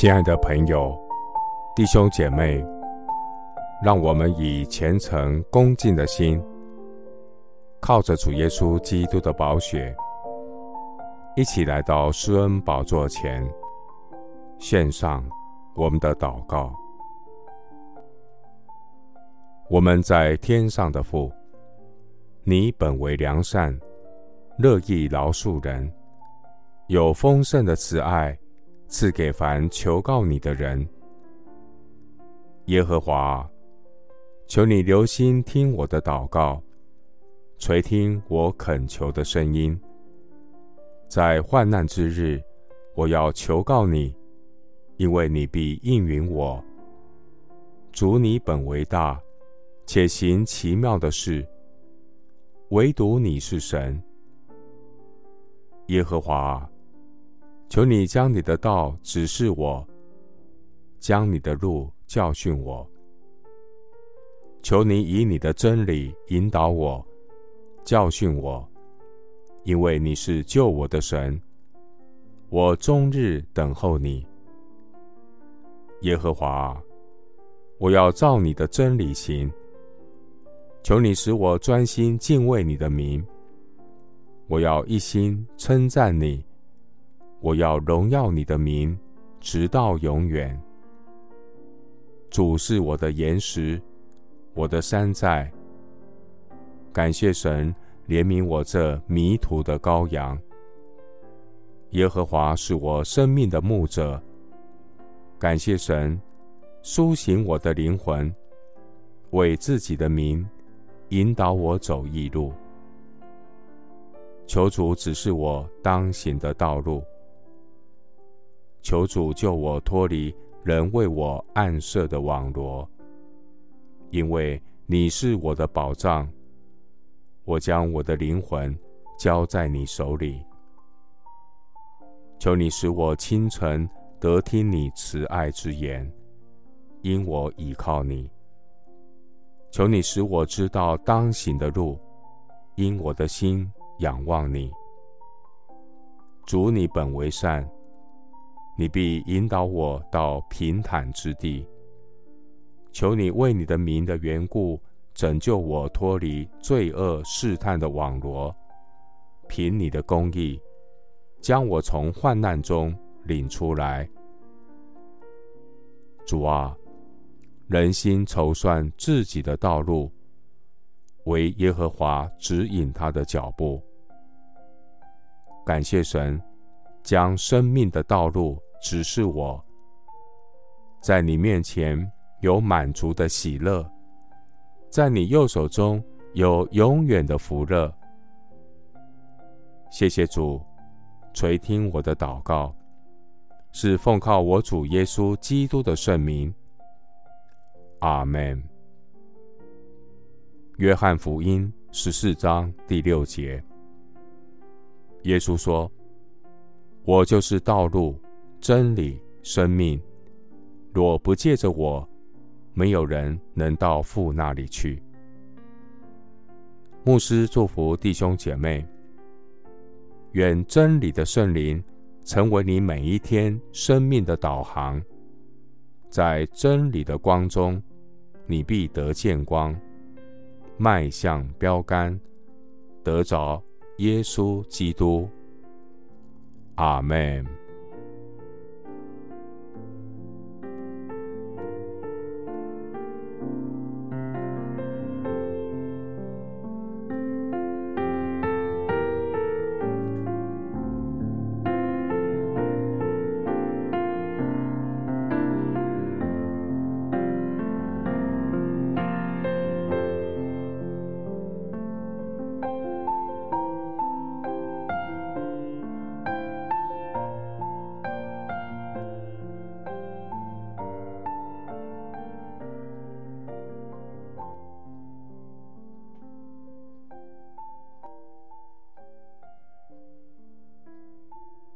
亲爱的朋友、弟兄姐妹，让我们以虔诚恭敬的心，靠着主耶稣基督的宝血，一起来到施恩宝座前，献上我们的祷告。我们在天上的父，你本为良善，乐意饶恕人，有丰盛的慈爱。赐给凡求告你的人，耶和华，求你留心听我的祷告，垂听我恳求的声音。在患难之日，我要求告你，因为你必应允我。主，你本为大，且行奇妙的事，唯独你是神，耶和华。求你将你的道指示我，将你的路教训我。求你以你的真理引导我，教训我，因为你是救我的神。我终日等候你，耶和华，我要照你的真理行。求你使我专心敬畏你的名，我要一心称赞你。我要荣耀你的名，直到永远。主是我的岩石，我的山寨。感谢神怜悯我这迷途的羔羊。耶和华是我生命的牧者。感谢神苏醒我的灵魂，为自己的名引导我走义路。求主指示我当行的道路。求主救我脱离人为我暗设的网罗，因为你是我的保障。我将我的灵魂交在你手里。求你使我清晨得听你慈爱之言，因我倚靠你。求你使我知道当行的路，因我的心仰望你。主，你本为善。你必引导我到平坦之地。求你为你的名的缘故，拯救我脱离罪恶试探的网罗。凭你的公义，将我从患难中领出来。主啊，人心筹算自己的道路，惟耶和华指引他的脚步。感谢神，将生命的道路。只是我，在你面前有满足的喜乐，在你右手中有永远的福乐。谢谢主，垂听我的祷告，是奉靠我主耶稣基督的圣名。阿门。约翰福音十四章第六节，耶稣说：“我就是道路。”真理、生命，若不借着我，没有人能到父那里去。牧师祝福弟兄姐妹，愿真理的圣灵成为你每一天生命的导航，在真理的光中，你必得见光，迈向标杆，得着耶稣基督。阿门。